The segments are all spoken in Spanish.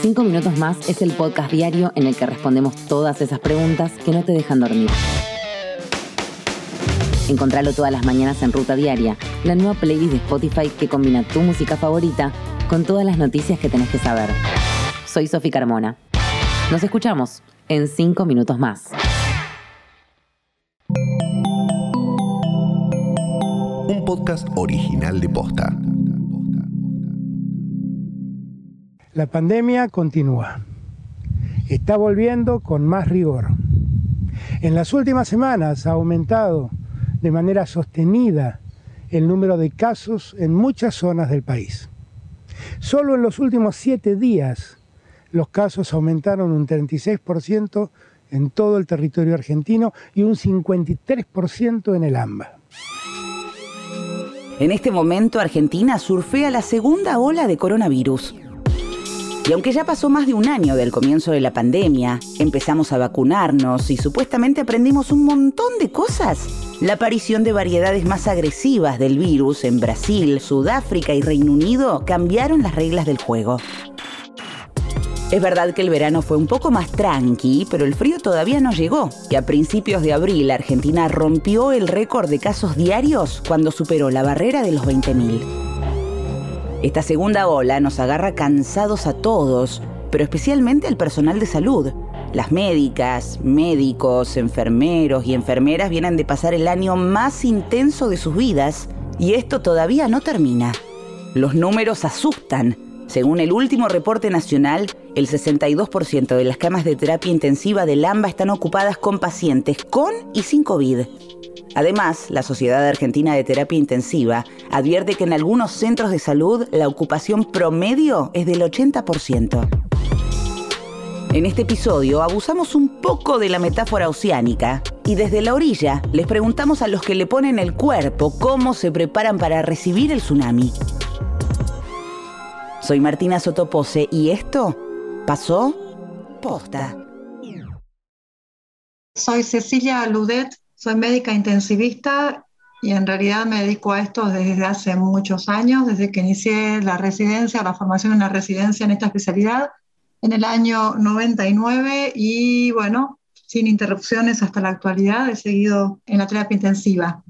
Cinco minutos más es el podcast diario en el que respondemos todas esas preguntas que no te dejan dormir. Encontralo todas las mañanas en Ruta Diaria, la nueva playlist de Spotify que combina tu música favorita con todas las noticias que tenés que saber. Soy Sofi Carmona. Nos escuchamos en cinco minutos más. Un podcast original de Posta. La pandemia continúa. Está volviendo con más rigor. En las últimas semanas ha aumentado de manera sostenida el número de casos en muchas zonas del país. Solo en los últimos siete días los casos aumentaron un 36% en todo el territorio argentino y un 53% en el AMBA. En este momento Argentina surfea la segunda ola de coronavirus. Y aunque ya pasó más de un año del comienzo de la pandemia, empezamos a vacunarnos y supuestamente aprendimos un montón de cosas, la aparición de variedades más agresivas del virus en Brasil, Sudáfrica y Reino Unido cambiaron las reglas del juego. Es verdad que el verano fue un poco más tranqui, pero el frío todavía no llegó. Y a principios de abril, Argentina rompió el récord de casos diarios cuando superó la barrera de los 20.000. Esta segunda ola nos agarra cansados a todos, pero especialmente al personal de salud. Las médicas, médicos, enfermeros y enfermeras vienen de pasar el año más intenso de sus vidas y esto todavía no termina. Los números asustan. Según el último reporte nacional, el 62% de las camas de terapia intensiva del AMBA están ocupadas con pacientes con y sin COVID. Además, la Sociedad Argentina de Terapia Intensiva advierte que en algunos centros de salud la ocupación promedio es del 80%. En este episodio abusamos un poco de la metáfora oceánica y desde la orilla les preguntamos a los que le ponen el cuerpo cómo se preparan para recibir el tsunami. Soy Martina Sotopose y esto pasó posta. Soy Cecilia Ludet, soy médica intensivista y en realidad me dedico a esto desde hace muchos años, desde que inicié la residencia, la formación en la residencia en esta especialidad en el año 99 y bueno, sin interrupciones hasta la actualidad he seguido en la terapia intensiva.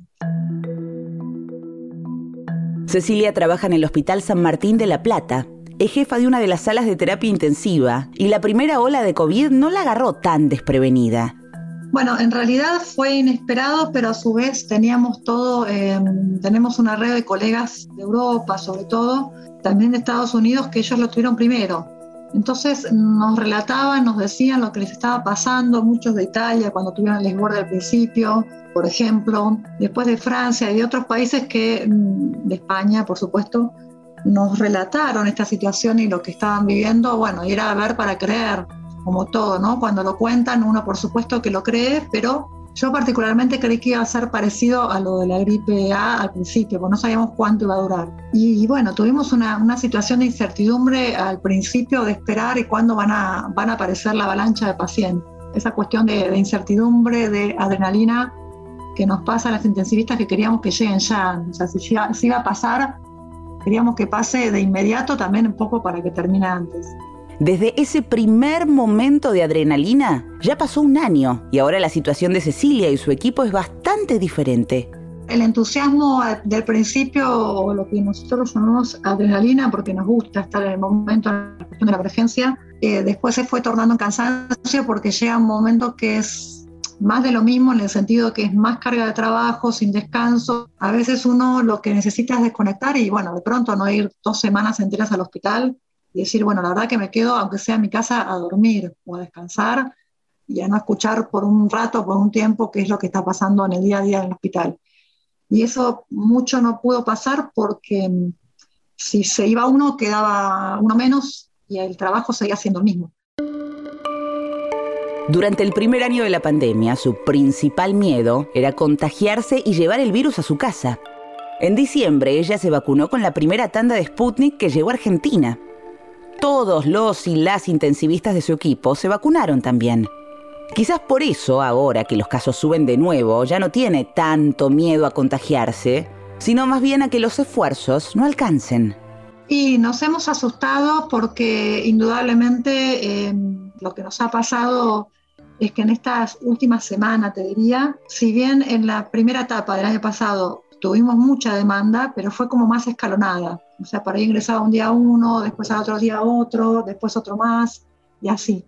Cecilia trabaja en el Hospital San Martín de La Plata. Es jefa de una de las salas de terapia intensiva y la primera ola de COVID no la agarró tan desprevenida. Bueno, en realidad fue inesperado, pero a su vez teníamos todo, em, tenemos una red de colegas de Europa, sobre todo, también de Estados Unidos, que ellos lo tuvieron primero. Entonces nos relataban, nos decían lo que les estaba pasando, muchos de Italia cuando tuvieron el desborde al principio, por ejemplo, después de Francia y de otros países que, mm, de España, por supuesto, nos relataron esta situación y lo que estaban viviendo, bueno, ir a ver para creer como todo, ¿no? Cuando lo cuentan, uno por supuesto que lo cree, pero yo particularmente creí que iba a ser parecido a lo de la gripe A al principio, porque no sabíamos cuánto iba a durar. Y, bueno, tuvimos una, una, situación de incertidumbre al principio de esperar y cuándo van a, van a aparecer la avalancha de pacientes. Esa cuestión de, de incertidumbre, de adrenalina que nos pasa a las intensivistas que queríamos que lleguen ya. O sea, si, si iba a pasar, queríamos que pase de inmediato también un poco para que termine antes. Desde ese primer momento de adrenalina, ya pasó un año y ahora la situación de Cecilia y su equipo es bastante diferente. El entusiasmo del principio, lo que nosotros llamamos adrenalina, porque nos gusta estar en el momento de la emergencia, eh, después se fue tornando en cansancio porque llega un momento que es más de lo mismo en el sentido que es más carga de trabajo, sin descanso. A veces uno lo que necesita es desconectar y bueno, de pronto no ir dos semanas enteras al hospital y decir, bueno, la verdad que me quedo, aunque sea en mi casa, a dormir o a descansar y a no escuchar por un rato, por un tiempo, qué es lo que está pasando en el día a día en el hospital. Y eso mucho no pudo pasar porque mm, si se iba uno, quedaba uno menos y el trabajo seguía siendo el mismo. Durante el primer año de la pandemia, su principal miedo era contagiarse y llevar el virus a su casa. En diciembre, ella se vacunó con la primera tanda de Sputnik que llegó a Argentina todos los y las intensivistas de su equipo se vacunaron también. Quizás por eso, ahora que los casos suben de nuevo, ya no tiene tanto miedo a contagiarse, sino más bien a que los esfuerzos no alcancen. Y nos hemos asustado porque indudablemente eh, lo que nos ha pasado es que en estas últimas semanas, te diría, si bien en la primera etapa del año pasado tuvimos mucha demanda, pero fue como más escalonada. O sea, para ahí ingresaba un día uno, después otro día otro, después otro más, y así.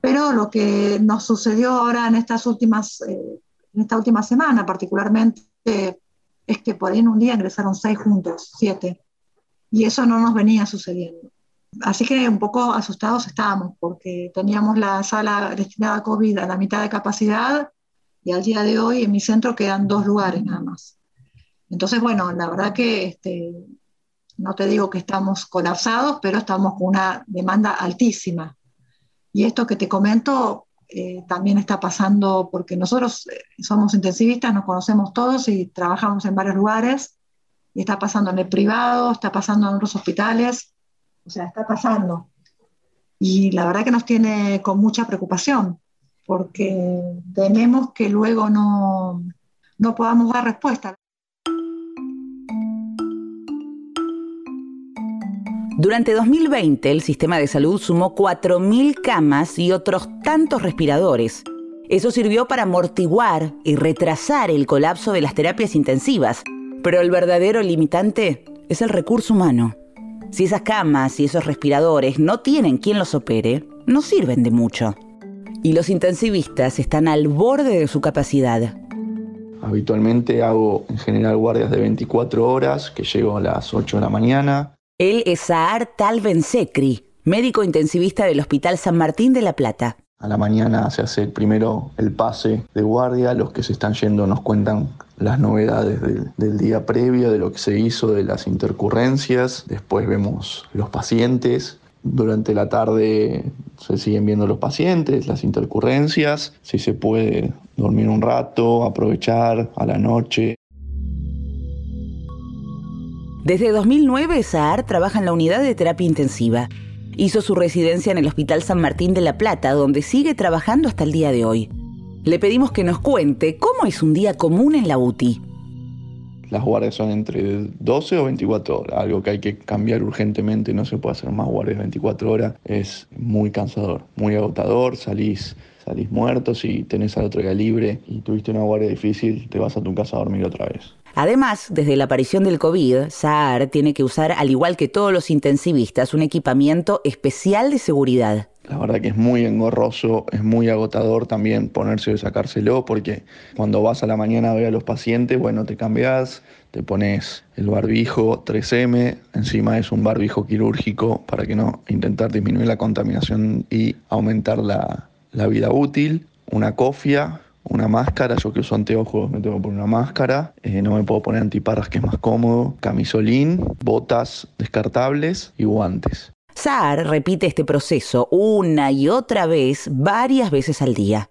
Pero lo que nos sucedió ahora en estas últimas, eh, en esta última semana particularmente, es que por ahí en un día ingresaron seis juntos, siete. Y eso no nos venía sucediendo. Así que un poco asustados estábamos porque teníamos la sala destinada a COVID a la mitad de capacidad y al día de hoy en mi centro quedan dos lugares nada más. Entonces, bueno, la verdad que este, no te digo que estamos colapsados, pero estamos con una demanda altísima. Y esto que te comento eh, también está pasando porque nosotros eh, somos intensivistas, nos conocemos todos y trabajamos en varios lugares. Y está pasando en el privado, está pasando en otros hospitales o sea, está pasando. Y la verdad que nos tiene con mucha preocupación, porque tememos que luego no, no podamos dar respuesta. Durante 2020, el sistema de salud sumó 4.000 camas y otros tantos respiradores. Eso sirvió para amortiguar y retrasar el colapso de las terapias intensivas. Pero el verdadero limitante es el recurso humano. Si esas camas y esos respiradores no tienen quien los opere, no sirven de mucho. Y los intensivistas están al borde de su capacidad. Habitualmente hago en general guardias de 24 horas, que llego a las 8 de la mañana. Él es Saar Talvensecri, médico intensivista del Hospital San Martín de La Plata. A la mañana se hace primero el pase de guardia, los que se están yendo nos cuentan las novedades del, día previo, de lo que se hizo, de las intercurrencias, después vemos los pacientes, durante la tarde se siguen viendo los pacientes, las intercurrencias, si se puede dormir un rato, aprovechar a la noche. Desde 2009, Saar trabaja en la unidad de terapia intensiva Hizo su residencia en el Hospital San Martín de La Plata, donde sigue trabajando hasta el día de hoy. Le pedimos que nos cuente cómo es un día común en la UTI. Las guardias son entre 12 o 24 horas, algo que hay que cambiar urgentemente, no se puede hacer más guardias 24 horas, es muy cansador, muy agotador, salís, salís muerto, si tenés al otro día libre y tuviste una guardia difícil, te vas a tu casa a dormir otra vez. Además, desde la aparición del COVID, SAAR tiene que usar, al igual que todos los intensivistas, un equipamiento especial de seguridad. La verdad que es muy engorroso, es muy agotador también ponerse y sacárselo, porque cuando vas a la mañana a ver a los pacientes, bueno, te cambias, te pones el barbijo 3M, encima es un barbijo quirúrgico para que no intentar disminuir la contaminación y aumentar la vida útil, una cofia, una máscara, yo que uso anteojos me tengo que poner una máscara, eh, no me puedo poner antiparras que es más cómodo, camisolín, botas descartables y guantes. SAR repite este proceso una y otra vez, varias veces al día.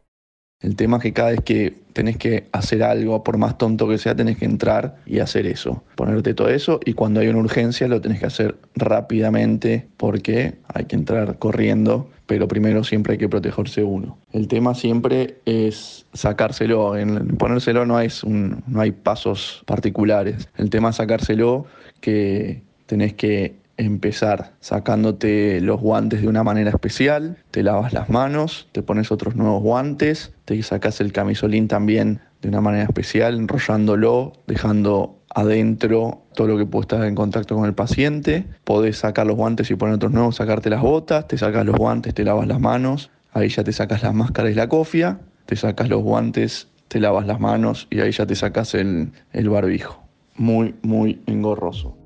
El tema es que cada vez que tenés que hacer algo, por más tonto que sea, tenés que entrar y hacer eso. Ponerte todo eso y cuando hay una urgencia lo tenés que hacer rápidamente porque hay que entrar corriendo, pero primero siempre hay que protegerse uno. El tema siempre es sacárselo. En ponérselo no no hay pasos particulares. El tema es sacárselo que tenés que empezar sacándote los guantes de una manera especial, te lavas las manos, te pones otros nuevos guantes, te sacas el camisolín también de una manera especial, enrollándolo, dejando adentro todo lo que puede estar en contacto con el paciente, podés sacar los guantes y poner otros nuevos, sacarte las botas, te sacas los guantes, te lavas las manos, ahí ya te sacas las máscaras y la cofia, te sacas los guantes, te lavas las manos y ahí ya te sacas el, el barbijo. Muy, muy engorroso.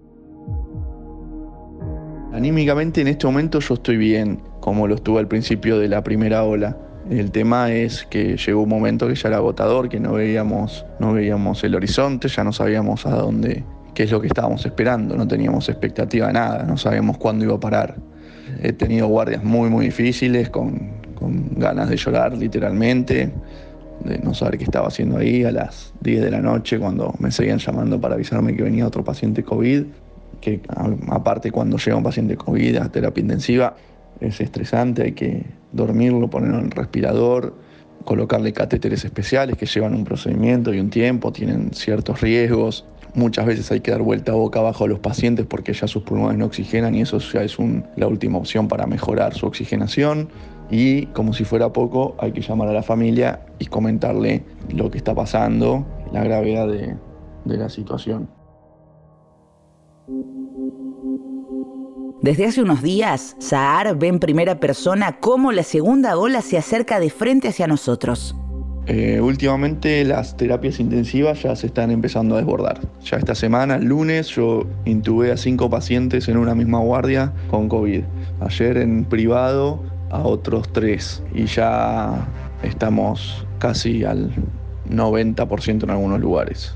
Anímicamente en este momento yo estoy bien, como lo estuve al principio de la primera ola. El tema es que llegó un momento que ya era agotador, que no veíamos, no veíamos el horizonte, ya no sabíamos a dónde, qué es lo que estábamos esperando, no teníamos expectativa nada, no sabíamos cuándo iba a parar. He tenido guardias muy, muy difíciles, con, con ganas de llorar literalmente, de no saber qué estaba haciendo ahí a las 10 de la noche cuando me seguían llamando para avisarme que venía otro paciente COVID que aparte cuando llega un paciente COVID a terapia intensiva es estresante, hay que dormirlo, ponerlo en el respirador, colocarle catéteres especiales que llevan un procedimiento y un tiempo, tienen ciertos riesgos. Muchas veces hay que dar vuelta boca abajo a los pacientes porque ya sus pulmones no oxigenan y eso ya es la última opción para mejorar su oxigenación. Y como si fuera poco, hay que llamar a la familia y comentarle lo que está pasando, la gravedad de, de la situación. Desde hace unos días, Saar ve en primera persona cómo la segunda ola se acerca de frente hacia nosotros. Eh, últimamente las terapias intensivas ya se están empezando a desbordar. Ya esta semana, lunes, yo intubé a cinco pacientes en una misma guardia con COVID. Ayer en privado a otros tres y ya estamos casi al 90% en algunos lugares.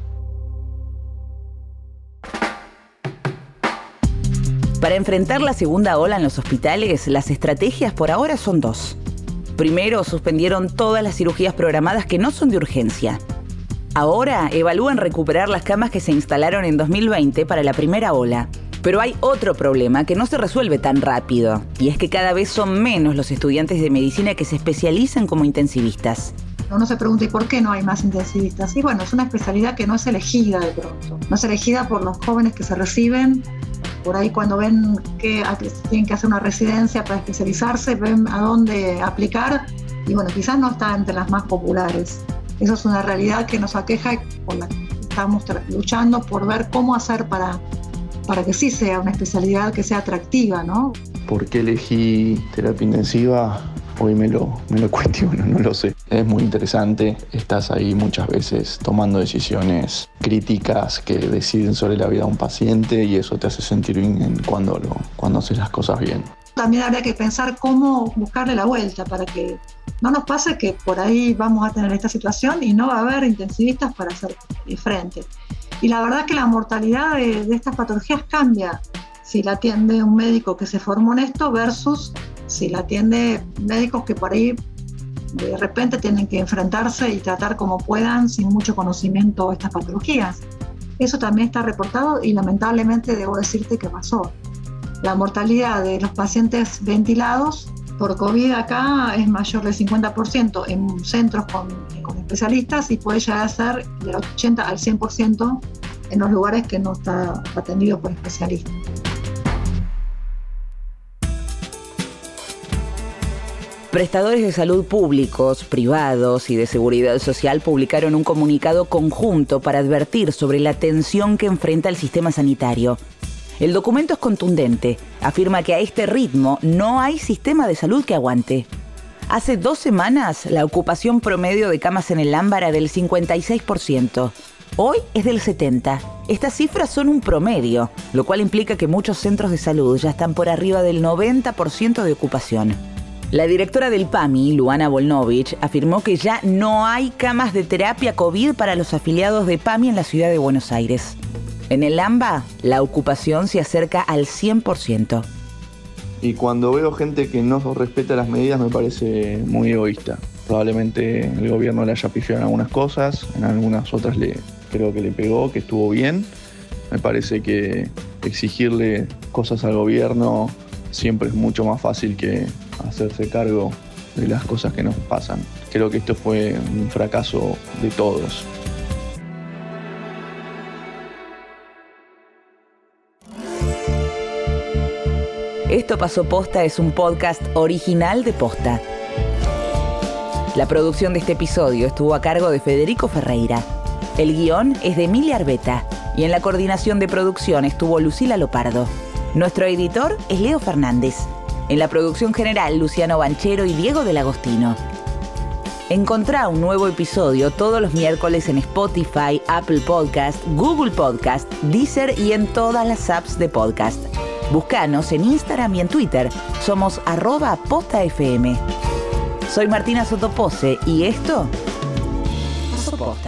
Para enfrentar la segunda ola en los hospitales, las estrategias por ahora son dos. Primero, suspendieron todas las cirugías programadas que no son de urgencia. Ahora evalúan recuperar las camas que se instalaron en 2020 para la primera ola. Pero hay otro problema que no se resuelve tan rápido, y es que cada vez son menos los estudiantes de medicina que se especializan como intensivistas. Uno se pregunta, ¿y por qué no hay más intensivistas? Y bueno, es una especialidad que no es elegida de pronto. No es elegida por los jóvenes que se reciben. Por ahí cuando ven que tienen que hacer una residencia para especializarse, ven a dónde aplicar y bueno, quizás no está entre las más populares. Eso es una realidad que nos aqueja y por la que estamos luchando por ver cómo hacer para, para que sí sea una especialidad que sea atractiva, ¿no? ¿Por qué elegí terapia intensiva? hoy me lo, me lo cuestiono, no lo sé. Es muy interesante, estás ahí muchas veces tomando decisiones críticas que deciden sobre la vida de un paciente y eso te hace sentir bien cuando, lo, cuando haces las cosas bien. También habría que pensar cómo buscarle la vuelta para que no nos pase que por ahí vamos a tener esta situación y no va a haber intensivistas para hacer frente. Y la verdad que la mortalidad de, de estas patologías cambia si la atiende un médico que se formó en esto versus si la atiende médicos que por ahí de repente tienen que enfrentarse y tratar como puedan sin mucho conocimiento estas patologías. Eso también está reportado y lamentablemente debo decirte que pasó. La mortalidad de los pacientes ventilados por COVID acá es mayor del 50% en centros con, con especialistas y puede llegar a ser del 80 al 100% en los lugares que no está atendido por especialistas. Prestadores de salud públicos, privados y de seguridad social publicaron un comunicado conjunto para advertir sobre la tensión que enfrenta el sistema sanitario. El documento es contundente, afirma que a este ritmo no hay sistema de salud que aguante. Hace dos semanas la ocupación promedio de camas en el ámbar era del 56%. Hoy es del 70%. Estas cifras son un promedio, lo cual implica que muchos centros de salud ya están por arriba del 90% de ocupación. La directora del PAMI, Luana Volnovich, afirmó que ya no hay camas de terapia COVID para los afiliados de PAMI en la ciudad de Buenos Aires. En el AMBA, la ocupación se acerca al 100%. Y cuando veo gente que no respeta las medidas me parece muy egoísta. Probablemente el gobierno le haya pifiado en algunas cosas, en algunas otras le, creo que le pegó, que estuvo bien. Me parece que exigirle cosas al gobierno siempre es mucho más fácil que hacerse cargo de las cosas que nos pasan. Creo que esto fue un fracaso de todos. Esto pasó posta es un podcast original de posta. La producción de este episodio estuvo a cargo de Federico Ferreira. El guion es de Emilia Arbeta y en la coordinación de producción estuvo Lucila Lopardo. Nuestro editor es Leo Fernández. En la producción general, Luciano Banchero y Diego del Agostino. Encontrá un nuevo episodio todos los miércoles en Spotify, Apple Podcast, Google Podcast, Deezer y en todas las apps de podcast. Búscanos en Instagram y en Twitter. Somos arroba postafm. Soy Martina Sotopose y esto... Posta.